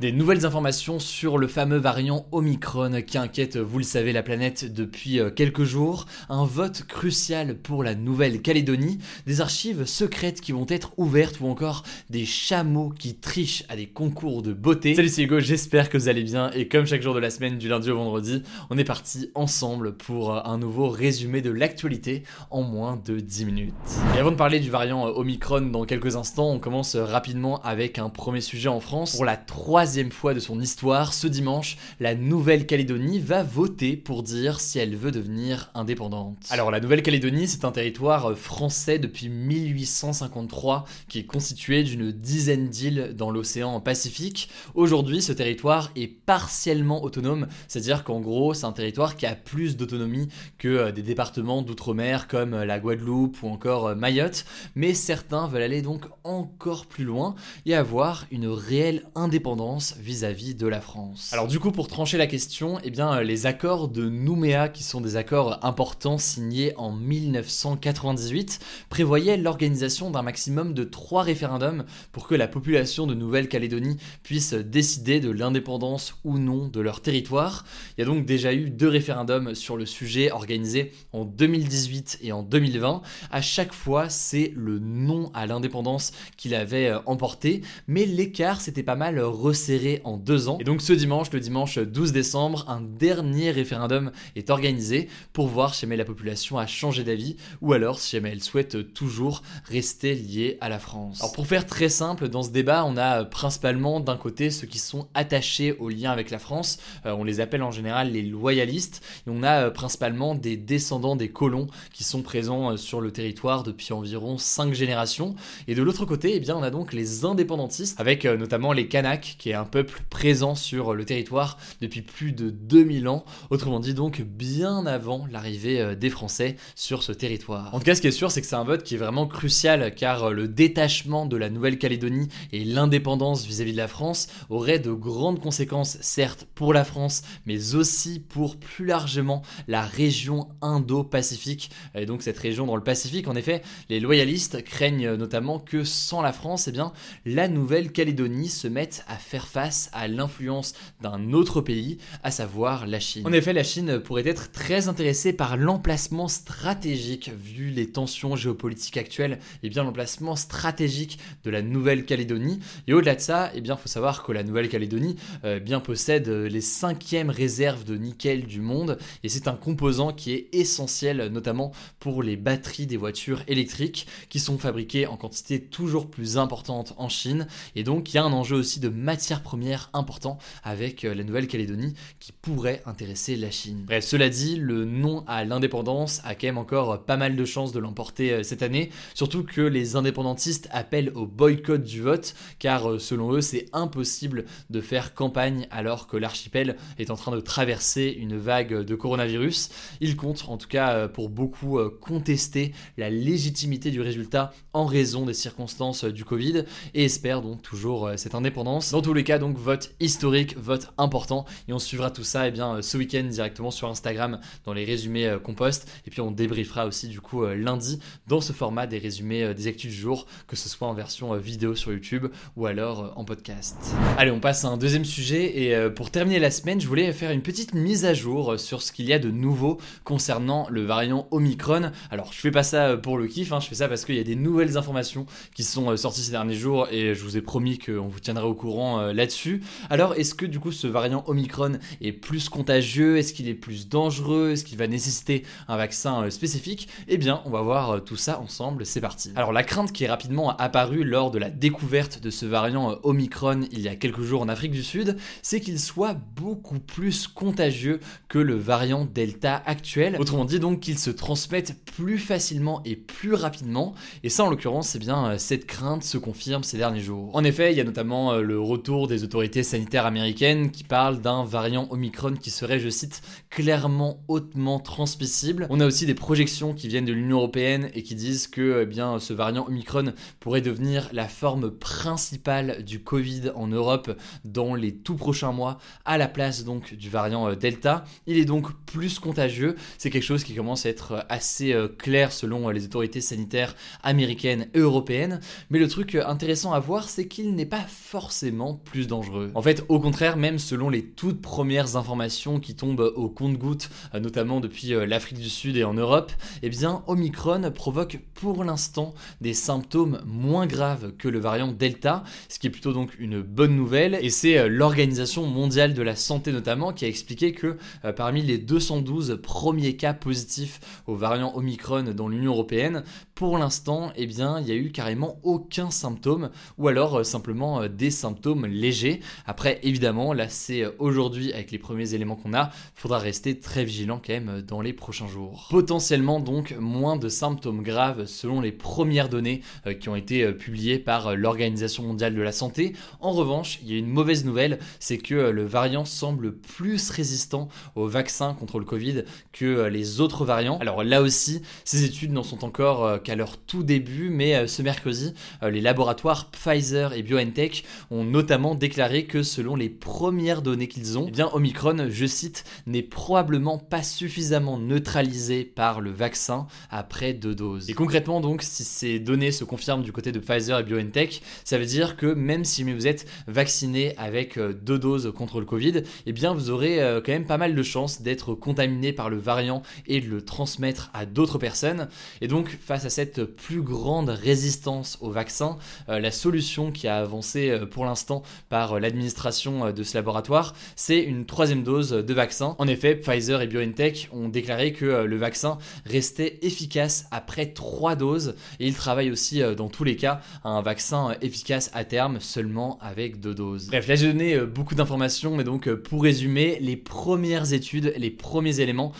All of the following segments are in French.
Des nouvelles informations sur le fameux variant Omicron qui inquiète, vous le savez, la planète depuis euh, quelques jours. Un vote crucial pour la Nouvelle-Calédonie. Des archives secrètes qui vont être ouvertes ou encore des chameaux qui trichent à des concours de beauté. Salut c'est Hugo, j'espère que vous allez bien et comme chaque jour de la semaine du lundi au vendredi, on est parti ensemble pour euh, un nouveau résumé de l'actualité en moins de 10 minutes. Et avant de parler du variant euh, Omicron dans quelques instants, on commence rapidement avec un premier sujet en France. Pour la troisième fois de son histoire, ce dimanche, la Nouvelle-Calédonie va voter pour dire si elle veut devenir indépendante. Alors la Nouvelle-Calédonie, c'est un territoire français depuis 1853 qui est constitué d'une dizaine d'îles dans l'océan Pacifique. Aujourd'hui, ce territoire est partiellement autonome, c'est-à-dire qu'en gros, c'est un territoire qui a plus d'autonomie que euh, des départements d'outre-mer comme euh, la Guadeloupe ou encore euh, Mayotte, mais certains veulent aller donc encore plus loin et avoir une réelle indépendance vis-à-vis de la France. Alors du coup, pour trancher la question, eh bien, les accords de Nouméa, qui sont des accords importants signés en 1998, prévoyaient l'organisation d'un maximum de trois référendums pour que la population de Nouvelle-Calédonie puisse décider de l'indépendance ou non de leur territoire. Il y a donc déjà eu deux référendums sur le sujet organisés en 2018 et en 2020. À chaque fois, c'est le non à l'indépendance qu'il avait euh, emporté, mais l'écart s'était pas mal resserré en deux ans. Et donc ce dimanche, le dimanche 12 décembre, un dernier référendum est organisé pour voir si jamais la population a changé d'avis ou alors si jamais elle souhaite toujours rester liée à la France. Alors pour faire très simple, dans ce débat, on a principalement d'un côté ceux qui sont attachés au lien avec la France, euh, on les appelle en général les loyalistes, et on a euh, principalement des descendants des colons qui sont présents euh, sur le territoire depuis environ 5 générations. Et de l'autre côté, eh bien, on a donc les indépendantistes, avec notamment les Kanaks, qui un peuple présent sur le territoire depuis plus de 2000 ans, autrement dit donc bien avant l'arrivée euh, des Français sur ce territoire. En tout cas, ce qui est sûr, c'est que c'est un vote qui est vraiment crucial car euh, le détachement de la Nouvelle-Calédonie et l'indépendance vis-à-vis de la France auraient de grandes conséquences, certes pour la France, mais aussi pour plus largement la région Indo-Pacifique. Et donc cette région dans le Pacifique, en effet, les loyalistes craignent notamment que sans la France, eh bien, la Nouvelle-Calédonie se mette à faire face à l'influence d'un autre pays, à savoir la Chine. En effet, la Chine pourrait être très intéressée par l'emplacement stratégique, vu les tensions géopolitiques actuelles, et bien l'emplacement stratégique de la Nouvelle-Calédonie. Et au-delà de ça, eh bien, faut savoir que la Nouvelle-Calédonie euh, bien possède les cinquièmes réserves de nickel du monde, et c'est un composant qui est essentiel, notamment pour les batteries des voitures électriques, qui sont fabriquées en quantité toujours plus importante en Chine. Et donc, il y a un enjeu aussi de matière première important avec euh, la Nouvelle-Calédonie qui pourrait intéresser la Chine. Bref, cela dit, le non à l'indépendance a quand même encore pas mal de chances de l'emporter euh, cette année, surtout que les indépendantistes appellent au boycott du vote, car euh, selon eux, c'est impossible de faire campagne alors que l'archipel est en train de traverser une vague de coronavirus. Ils comptent, en tout cas pour beaucoup, contester la légitimité du résultat en raison des circonstances du Covid et espèrent donc toujours cette indépendance. Dans tous les cas, donc vote historique, vote important. Et on suivra tout ça eh bien, euh, ce week-end directement sur Instagram dans les résumés euh, qu'on poste. Et puis on débriefera aussi du coup euh, lundi dans ce format des résumés des actus du jour, que ce soit en version vidéo sur YouTube ou alors en podcast. Allez, on passe à un deuxième sujet. Et pour terminer la semaine, je voulais faire une petite mise à jour sur ce qu'il y a de nouveau concernant le variant Omicron. Alors, je fais pas ça pour le kiff, hein, je fais ça parce qu'il y a des nouvelles informations qui sont sorties ces derniers jours et je vous ai promis qu'on vous tiendrait au courant là-dessus. Alors est-ce que du coup ce variant Omicron est plus contagieux? Est-ce qu'il est plus dangereux? Est-ce qu'il va nécessiter un vaccin spécifique? Eh bien on va voir tout ça ensemble, c'est parti. Alors la crainte qui est rapidement apparue lors de la découverte de ce variant Omicron il y a quelques jours en Afrique du Sud, c'est qu'il soit beaucoup plus contagieux que le variant Delta actuel. Autrement dit donc qu'il se transmette plus facilement et plus rapidement. Et ça en l'occurrence, c'est bien cette crainte se confirme ces derniers jours. En effet, il y a notamment euh, le retour des autorités sanitaires américaines qui parlent d'un variant Omicron qui serait, je cite, clairement hautement transmissible. On a aussi des projections qui viennent de l'Union européenne et qui disent que eh bien, ce variant Omicron pourrait devenir la forme principale du Covid en Europe dans les tout prochains mois, à la place donc du variant euh, Delta. Il est donc plus contagieux. C'est quelque chose qui commence à être assez euh, clair selon les autorités sanitaires américaines et européennes. Mais le truc intéressant à voir, c'est qu'il n'est pas forcément plus dangereux. En fait, au contraire, même selon les toutes premières informations qui tombent au compte-gouttes, euh, notamment depuis euh, l'Afrique du Sud et en Europe, eh bien, Omicron provoque pour l'instant des symptômes moins graves que le variant Delta, ce qui est plutôt donc une bonne nouvelle. Et c'est euh, l'Organisation mondiale de la santé notamment qui a expliqué que parmi les 212 premiers cas positifs au variant Omicron dans l'Union européenne, pour l'instant, eh bien, il y a eu carrément aucun symptôme, ou alors simplement des symptômes légers. Après, évidemment, là, c'est euh, aujourd'hui avec les premiers éléments qu'on a, faudra rester très vigilant quand même dans les prochains jours. Potentiellement donc moins de symptômes graves selon les premières données qui ont été publiées par l'Organisation mondiale de la santé. En revanche, il y a une mauvaise nouvelle, c'est que le variant semble plus résistant au vaccin contre le Covid que les autres variants. Alors là aussi, ces études n'en sont encore qu'à leur tout début, mais euh, ce mercredi, euh, les laboratoires Pfizer et BioNTech ont notamment déclaré que selon les premières données qu'ils ont, eh bien Omicron, je cite, n'est probablement pas suffisamment neutralisé par le vaccin après deux doses. Et concrètement donc, si ces données se confirment du côté de Pfizer et BioNTech, ça veut dire que même si vous êtes vacciné avec euh, deux doses contre le Covid, eh bien vous aurez quand même pas mal de chances d'être contaminé par le variant et de le transmettre à d'autres personnes. Et donc face à cette plus grande résistance au vaccin, euh, la solution qui a avancé euh, pour l'instant par euh, l'administration de ce laboratoire, c'est une troisième dose de vaccin. En effet, Pfizer et BioNTech ont déclaré que le vaccin restait efficace après trois doses et ils travaillent aussi dans tous les cas à un vaccin efficace à terme seulement avec deux doses. Bref, là j'ai donné beaucoup d'informations, mais donc pour résumer, les premières études, les premiers éléments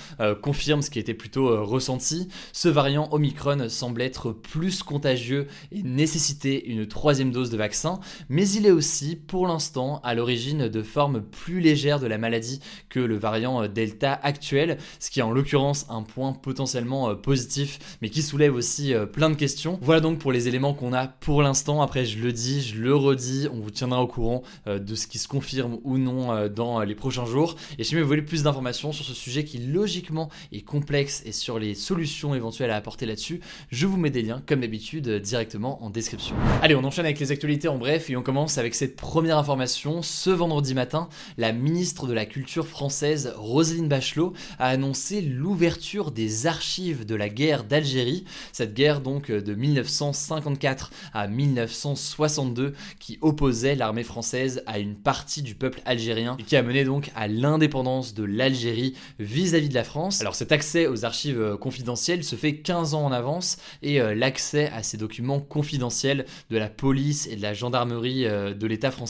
confirment ce qui était plutôt ressenti. Ce variant Omicron semble être plus contagieux et nécessiter une troisième dose de vaccin, mais il est aussi pour l'instant à l'origine de formes plus légères de la maladie que le variant Delta actuel, ce qui est en l'occurrence un point potentiellement euh, positif, mais qui soulève aussi euh, plein de questions. Voilà donc pour les éléments qu'on a pour l'instant. Après, je le dis, je le redis, on vous tiendra au courant euh, de ce qui se confirme ou non dans les prochains jours. Et si vous voulez plus d'informations sur ce sujet qui logiquement est complexe et sur les solutions éventuelles à apporter là-dessus, je vous mets des liens, comme d'habitude, directement en description. Allez, on enchaîne avec les actualités en bref et on commence avec cette première information. Ce vendredi matin, la ministre de la Culture française, Roselyne Bachelot, a annoncé l'ouverture des archives de la guerre d'Algérie. Cette guerre donc de 1954 à 1962 qui opposait l'armée française à une partie du peuple algérien et qui a mené donc à l'indépendance de l'Algérie vis-à-vis de la France. Alors cet accès aux archives confidentielles se fait 15 ans en avance et euh, l'accès à ces documents confidentiels de la police et de la gendarmerie euh, de l'État français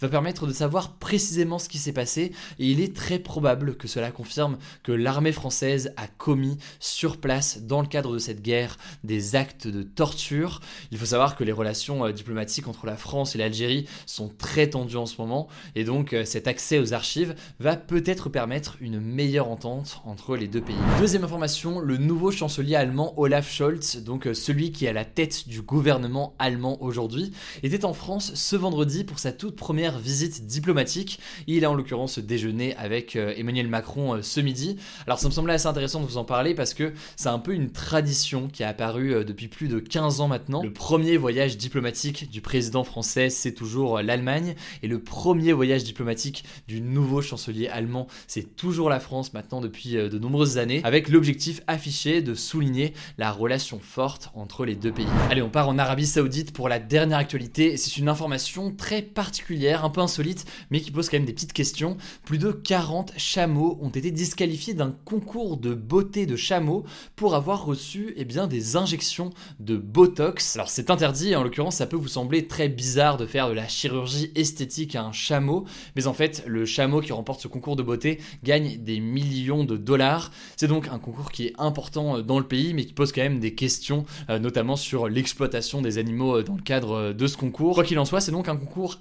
va permettre de savoir précisément ce qui s'est passé et il est très probable que cela confirme que l'armée française a commis sur place dans le cadre de cette guerre des actes de torture. Il faut savoir que les relations euh, diplomatiques entre la France et l'Algérie sont très tendues en ce moment et donc cet accès aux archives va peut-être permettre une meilleure entente entre les deux pays. Deuxième information, le nouveau chancelier allemand Olaf Scholz donc euh, celui qui est à la tête du gouvernement allemand aujourd'hui, était en France ce vendredi pour sa toute première visite diplomatique. Il a en l'occurrence déjeuné avec euh, Emmanuel Macron euh, ce midi. Alors ça me semblait assez intéressant de vous en parler parce que c'est un peu une tradition qui a apparu depuis plus de 15 ans maintenant. Le premier voyage diplomatique du président français, c'est toujours l'Allemagne. Et le premier voyage diplomatique du nouveau chancelier allemand, c'est toujours la France maintenant depuis de nombreuses années, avec l'objectif affiché de souligner la relation forte entre les deux pays. Allez, on part en Arabie Saoudite pour la dernière actualité. C'est une information très particulière un peu insolite, mais qui pose quand même des petites questions. Plus de 40 chameaux ont été disqualifiés d'un concours de beauté de chameaux pour avoir reçu eh bien, des injections de Botox. Alors c'est interdit, en l'occurrence ça peut vous sembler très bizarre de faire de la chirurgie esthétique à un chameau, mais en fait le chameau qui remporte ce concours de beauté gagne des millions de dollars. C'est donc un concours qui est important euh, dans le pays, mais qui pose quand même des questions, euh, notamment sur l'exploitation des animaux euh, dans le cadre de ce concours. Quoi qu'il en soit, c'est donc un concours